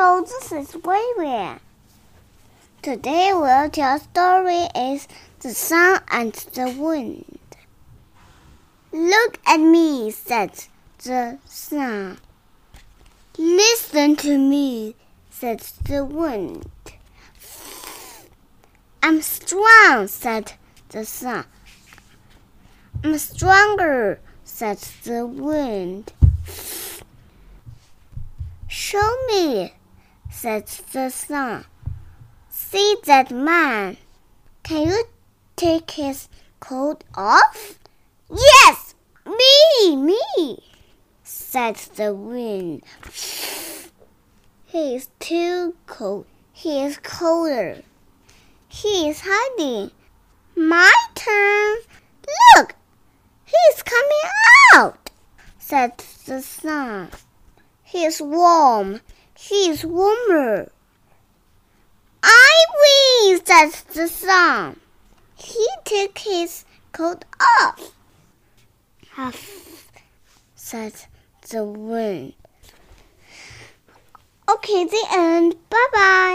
Hello, this is Vivian. Today we'll tell story is the sun and the wind. Look at me, said the sun. Listen to me, said the wind. I'm strong, said the sun. I'm stronger, said the wind. Show me, said the sun. See that man. Can you take his coat off? Yes, me, me, said the wind. He is too cold. He is colder. He is hiding. My turn. Look, he is coming out, said the sun. He is warm. He is warmer. I win, said the sun. He took his coat off. Huff, said the wind. Okay, the end. Bye bye.